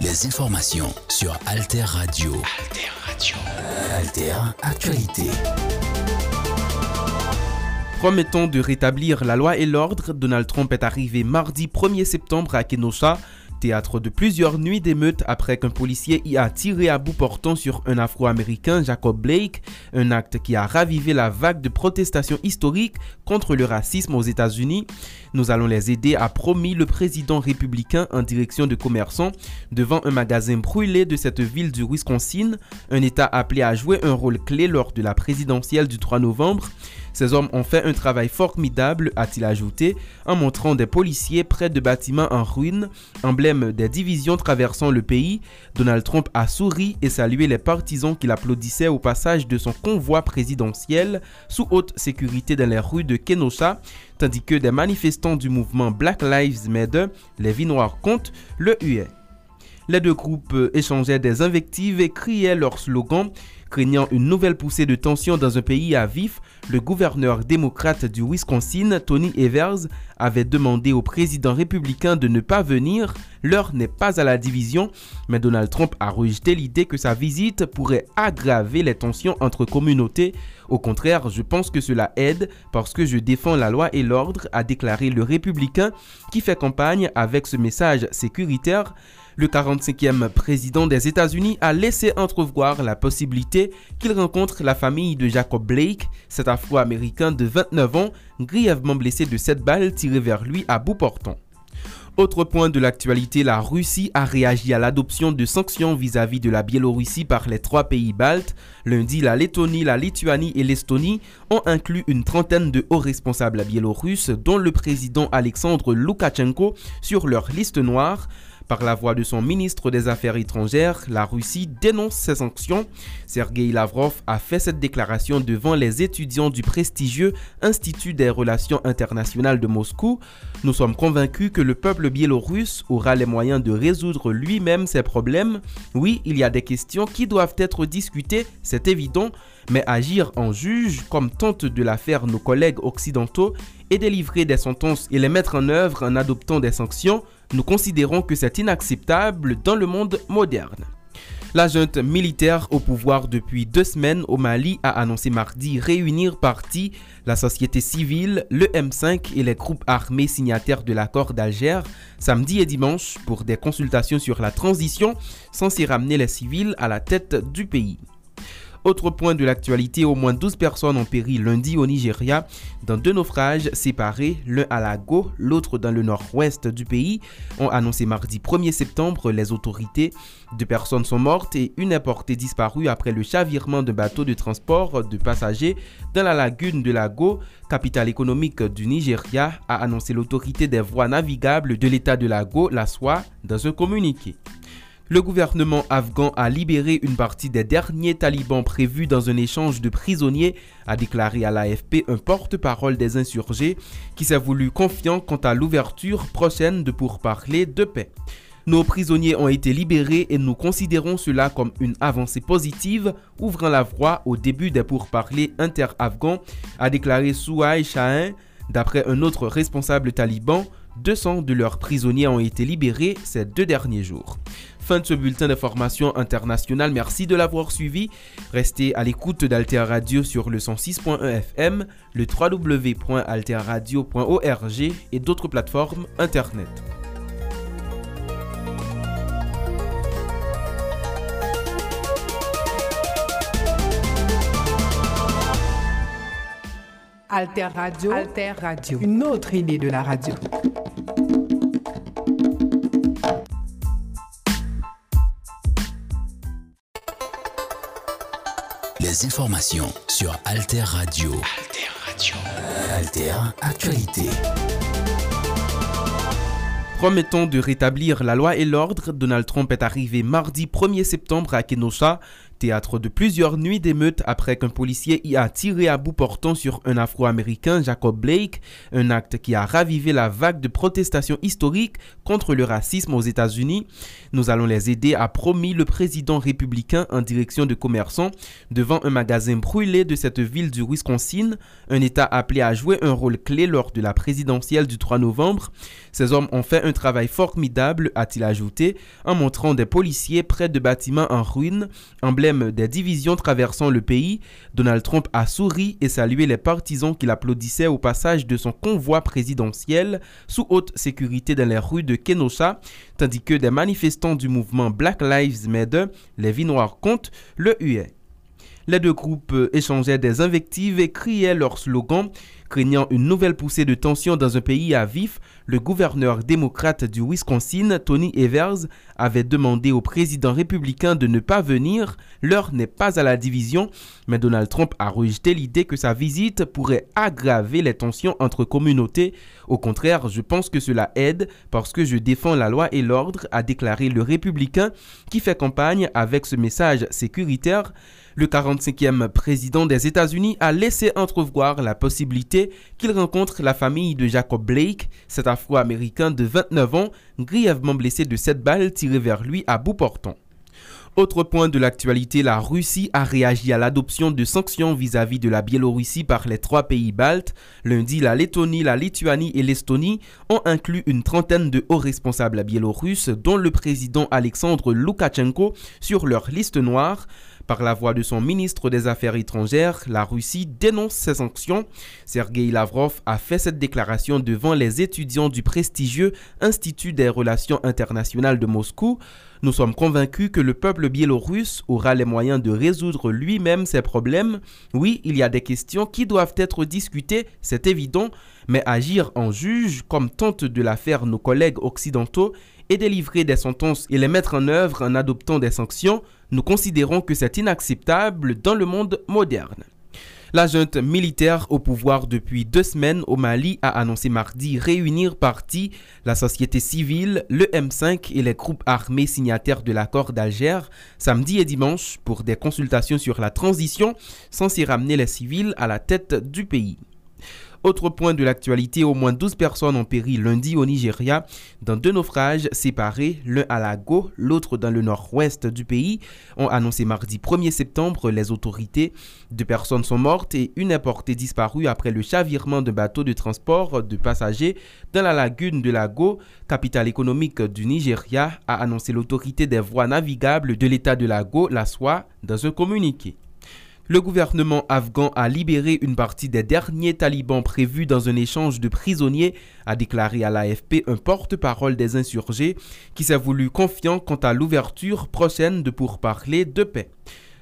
Les informations sur Alter Radio. Alter Radio. Alter Actualité. Promettant de rétablir la loi et l'ordre, Donald Trump est arrivé mardi 1er septembre à Kenosha théâtre de plusieurs nuits d'émeutes après qu'un policier y a tiré à bout portant sur un Afro-Américain, Jacob Blake, un acte qui a ravivé la vague de protestations historiques contre le racisme aux États-Unis. Nous allons les aider, a promis le président républicain en direction de commerçants devant un magasin brûlé de cette ville du Wisconsin, un État appelé à jouer un rôle clé lors de la présidentielle du 3 novembre. Ces hommes ont fait un travail formidable, a-t-il ajouté, en montrant des policiers près de bâtiments en ruine, emblème des divisions traversant le pays. Donald Trump a souri et salué les partisans qui l'applaudissaient au passage de son convoi présidentiel sous haute sécurité dans les rues de Kenosha, tandis que des manifestants du mouvement Black Lives Matter, les vies noires comptent, le huaient. Les deux groupes échangeaient des invectives et criaient leurs slogans Craignant une nouvelle poussée de tension dans un pays à vif, le gouverneur démocrate du Wisconsin, Tony Evers, avait demandé au président républicain de ne pas venir. L'heure n'est pas à la division, mais Donald Trump a rejeté l'idée que sa visite pourrait aggraver les tensions entre communautés. Au contraire, je pense que cela aide parce que je défends la loi et l'ordre, a déclaré le républicain qui fait campagne avec ce message sécuritaire. Le 45e président des États-Unis a laissé entrevoir la possibilité qu'il rencontre la famille de Jacob Blake, cet Afro-Américain de 29 ans, grièvement blessé de cette balle tirée vers lui à bout portant. Autre point de l'actualité, la Russie a réagi à l'adoption de sanctions vis-à-vis de la Biélorussie par les trois pays baltes. Lundi, la Lettonie, la Lituanie et l'Estonie ont inclus une trentaine de hauts responsables biélorusses, dont le président Alexandre Loukachenko, sur leur liste noire. Par la voix de son ministre des Affaires étrangères, la Russie dénonce ces sanctions. Sergei Lavrov a fait cette déclaration devant les étudiants du prestigieux Institut des relations internationales de Moscou. Nous sommes convaincus que le peuple biélorusse aura les moyens de résoudre lui-même ses problèmes. Oui, il y a des questions qui doivent être discutées, c'est évident, mais agir en juge, comme tentent de la faire nos collègues occidentaux, et délivrer des sentences et les mettre en œuvre en adoptant des sanctions, nous considérons que c'est inacceptable dans le monde moderne. La junte militaire au pouvoir depuis deux semaines au Mali a annoncé mardi réunir partie la société civile, le M5 et les groupes armés signataires de l'accord d'Alger samedi et dimanche pour des consultations sur la transition censée ramener les civils à la tête du pays. Autre point de l'actualité, au moins 12 personnes ont péri lundi au Nigeria dans deux naufrages séparés, l'un à la Go, l'autre dans le nord-ouest du pays, ont annoncé mardi 1er septembre les autorités. Deux personnes sont mortes et une est portée disparue après le chavirement d'un bateau de transport de passagers dans la lagune de la Go, capitale économique du Nigeria, a annoncé l'autorité des voies navigables de l'état de la Go, la SOA, dans un communiqué. Le gouvernement afghan a libéré une partie des derniers talibans prévus dans un échange de prisonniers, a déclaré à l'AFP un porte-parole des insurgés qui s'est voulu confiant quant à l'ouverture prochaine de pourparlers de paix. Nos prisonniers ont été libérés et nous considérons cela comme une avancée positive, ouvrant la voie au début des pourparlers inter-afghans, a déclaré Souhaï Shahin, d'après un autre responsable taliban. 200 de leurs prisonniers ont été libérés ces deux derniers jours. Fin de ce bulletin d'information international. Merci de l'avoir suivi. Restez à l'écoute d'Alter Radio sur le 106.1 FM, le www.alterradio.org et d'autres plateformes Internet. Alter Radio, Alter Radio, une autre idée de la radio. Les informations sur Alter Radio. Alter Radio. Alter Actualité. Promettant de rétablir la loi et l'ordre, Donald Trump est arrivé mardi 1er septembre à Kenosha, théâtre de plusieurs nuits d'émeutes après qu'un policier y a tiré à bout portant sur un Afro-Américain, Jacob Blake, un acte qui a ravivé la vague de protestations historiques contre le racisme aux États-Unis. Nous allons les aider, a promis le président républicain en direction de commerçants devant un magasin brûlé de cette ville du Wisconsin, un État appelé à jouer un rôle clé lors de la présidentielle du 3 novembre. Ces hommes ont fait un travail formidable, a-t-il ajouté, en montrant des policiers près de bâtiments en ruine, emblème des divisions traversant le pays. Donald Trump a souri et salué les partisans qui l'applaudissaient au passage de son convoi présidentiel sous haute sécurité dans les rues de Kenosha, tandis que des manifestants du mouvement Black Lives Matter, les vies noires comptent, le huaient. Les deux groupes échangeaient des invectives et criaient leurs slogans. Craignant une nouvelle poussée de tension dans un pays à vif, le gouverneur démocrate du Wisconsin, Tony Evers, avait demandé au président républicain de ne pas venir. L'heure n'est pas à la division, mais Donald Trump a rejeté l'idée que sa visite pourrait aggraver les tensions entre communautés. Au contraire, je pense que cela aide parce que je défends la loi et l'ordre, a déclaré le républicain qui fait campagne avec ce message sécuritaire. Le 45e président des États-Unis a laissé entrevoir la possibilité qu'il rencontre la famille de Jacob Blake, cet afro-américain de 29 ans, grièvement blessé de cette balle tirée vers lui à bout portant. Autre point de l'actualité, la Russie a réagi à l'adoption de sanctions vis-à-vis de la Biélorussie par les trois pays baltes. Lundi, la Lettonie, la Lituanie et l'Estonie ont inclus une trentaine de hauts responsables biélorusses, dont le président Alexandre Loukachenko, sur leur liste noire. Par la voix de son ministre des Affaires étrangères, la Russie dénonce ces sanctions. Sergei Lavrov a fait cette déclaration devant les étudiants du prestigieux Institut des relations internationales de Moscou. Nous sommes convaincus que le peuple biélorusse aura les moyens de résoudre lui-même ses problèmes. Oui, il y a des questions qui doivent être discutées, c'est évident, mais agir en juge, comme tentent de la faire nos collègues occidentaux, et délivrer des sentences et les mettre en œuvre en adoptant des sanctions, nous considérons que c'est inacceptable dans le monde moderne. La junte militaire au pouvoir depuis deux semaines au Mali a annoncé mardi réunir partie la société civile, le M5 et les groupes armés signataires de l'accord d'Alger samedi et dimanche pour des consultations sur la transition censée ramener les civils à la tête du pays. Autre point de l'actualité, au moins 12 personnes ont péri lundi au Nigeria dans deux naufrages séparés, l'un à la Go, l'autre dans le nord-ouest du pays, ont annoncé mardi 1er septembre les autorités. Deux personnes sont mortes et une est portée disparue après le chavirement d'un bateau de transport de passagers dans la lagune de la Go, capitale économique du Nigeria, a annoncé l'autorité des voies navigables de l'état de la Go, la SOA, dans un communiqué. Le gouvernement afghan a libéré une partie des derniers talibans prévus dans un échange de prisonniers, a déclaré à l'AFP un porte-parole des insurgés qui s'est voulu confiant quant à l'ouverture prochaine de pourparlers de paix.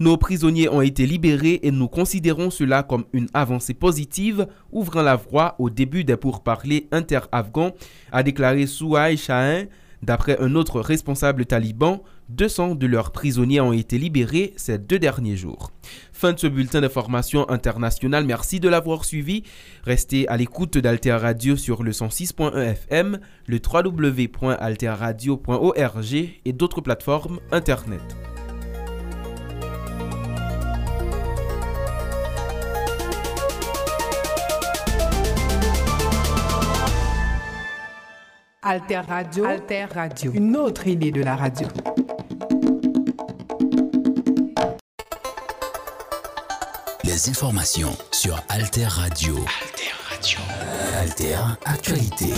Nos prisonniers ont été libérés et nous considérons cela comme une avancée positive, ouvrant la voie au début des pourparlers inter-afghans, a déclaré Souhaï Shahin, D'après un autre responsable taliban, 200 de leurs prisonniers ont été libérés ces deux derniers jours. Fin de ce bulletin d'information international. Merci de l'avoir suivi. Restez à l'écoute d'Alter Radio sur le 106.1 FM, le www.alterradio.org et d'autres plateformes Internet. Alter Radio. Alter Radio. Une autre idée de la radio. Les informations sur Alter Radio. Alter Radio. Alter Actualité.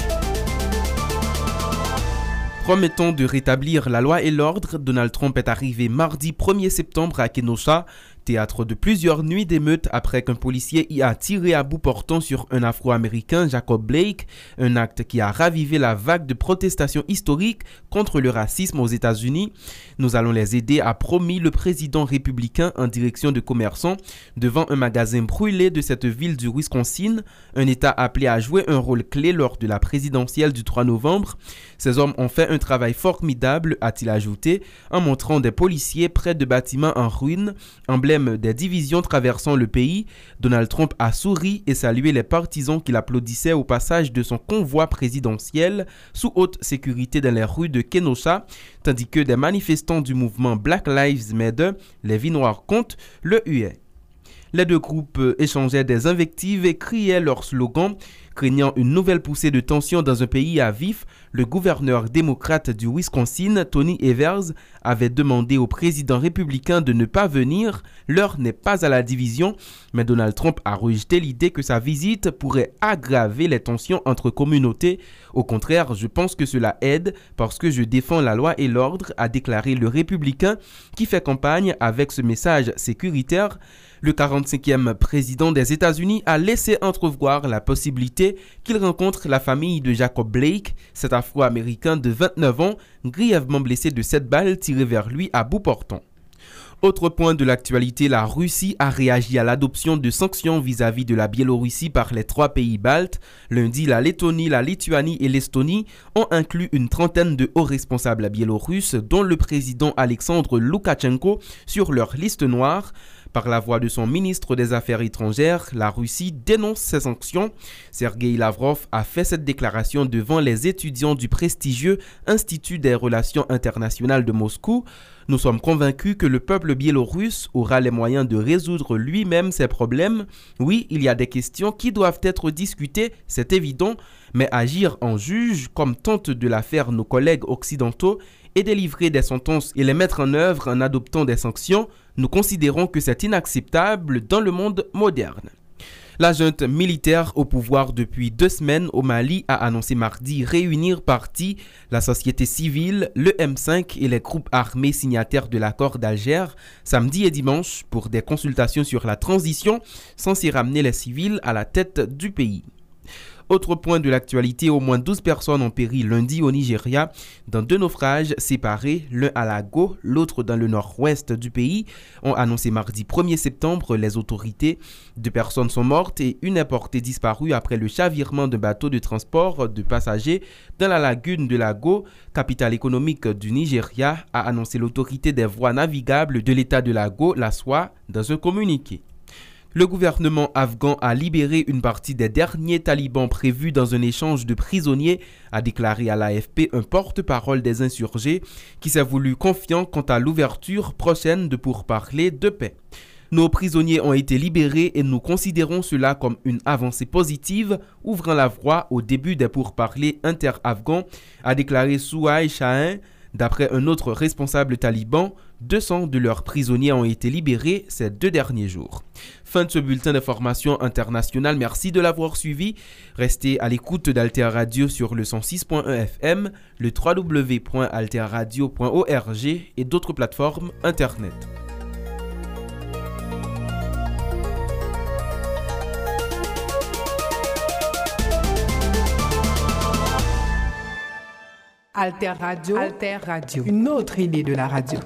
Promettant de rétablir la loi et l'ordre, Donald Trump est arrivé mardi 1er septembre à Kenosha théâtre de plusieurs nuits d'émeutes après qu'un policier y a tiré à bout portant sur un Afro-Américain, Jacob Blake, un acte qui a ravivé la vague de protestations historiques contre le racisme aux États-Unis. Nous allons les aider, a promis le président républicain en direction de commerçants devant un magasin brûlé de cette ville du Wisconsin, un État appelé à jouer un rôle clé lors de la présidentielle du 3 novembre. Ces hommes ont fait un travail formidable, a-t-il ajouté, en montrant des policiers près de bâtiments en ruine, emblème des divisions traversant le pays. Donald Trump a souri et salué les partisans qui l'applaudissaient au passage de son convoi présidentiel sous haute sécurité dans les rues de Kenosha, tandis que des manifestants du mouvement Black Lives Matter, les vies noires comptent, le huaient. Les deux groupes échangeaient des invectives et criaient leurs slogans. Craignant une nouvelle poussée de tension dans un pays à vif, le gouverneur démocrate du Wisconsin, Tony Evers, avait demandé au président républicain de ne pas venir. L'heure n'est pas à la division, mais Donald Trump a rejeté l'idée que sa visite pourrait aggraver les tensions entre communautés. Au contraire, je pense que cela aide parce que je défends la loi et l'ordre, a déclaré le républicain qui fait campagne avec ce message sécuritaire. Le 45e président des États-Unis a laissé entrevoir la possibilité qu'il rencontre la famille de Jacob Blake, cet afro-américain de 29 ans, grièvement blessé de cette balles tirées vers lui à bout portant. Autre point de l'actualité, la Russie a réagi à l'adoption de sanctions vis-à-vis de la Biélorussie par les trois pays baltes. Lundi, la Lettonie, la Lituanie et l'Estonie ont inclus une trentaine de hauts responsables biélorusses, dont le président Alexandre Loukachenko, sur leur liste noire. Par la voix de son ministre des Affaires étrangères, la Russie dénonce ces sanctions. Sergei Lavrov a fait cette déclaration devant les étudiants du prestigieux Institut des relations internationales de Moscou. Nous sommes convaincus que le peuple biélorusse aura les moyens de résoudre lui-même ses problèmes. Oui, il y a des questions qui doivent être discutées, c'est évident, mais agir en juge, comme tentent de la faire nos collègues occidentaux, et délivrer des sentences et les mettre en œuvre en adoptant des sanctions, nous considérons que c'est inacceptable dans le monde moderne. La junte militaire au pouvoir depuis deux semaines au Mali a annoncé mardi réunir partie la société civile, le M5 et les groupes armés signataires de l'accord d'Alger samedi et dimanche pour des consultations sur la transition censée ramener les civils à la tête du pays. Autre point de l'actualité, au moins 12 personnes ont péri lundi au Nigeria dans deux naufrages séparés, l'un à la Go, l'autre dans le nord-ouest du pays, ont annoncé mardi 1er septembre les autorités. Deux personnes sont mortes et une est portée disparue après le chavirement d'un bateau de transport de passagers dans la lagune de la Go, capitale économique du Nigeria, a annoncé l'autorité des voies navigables de l'état de la Go, la SOA, dans un communiqué. Le gouvernement afghan a libéré une partie des derniers talibans prévus dans un échange de prisonniers, a déclaré à l'AFP un porte-parole des insurgés qui s'est voulu confiant quant à l'ouverture prochaine de pourparlers de paix. Nos prisonniers ont été libérés et nous considérons cela comme une avancée positive, ouvrant la voie au début des pourparlers inter-afghans, a déclaré Souhaï Shahin, D'après un autre responsable taliban, 200 de leurs prisonniers ont été libérés ces deux derniers jours. Fin de ce bulletin d'information international. Merci de l'avoir suivi. Restez à l'écoute d'Alter Radio sur le 106.1 FM, le www.alterradio.org et d'autres plateformes Internet. Alter Radio, Alter Radio, une autre idée de la radio.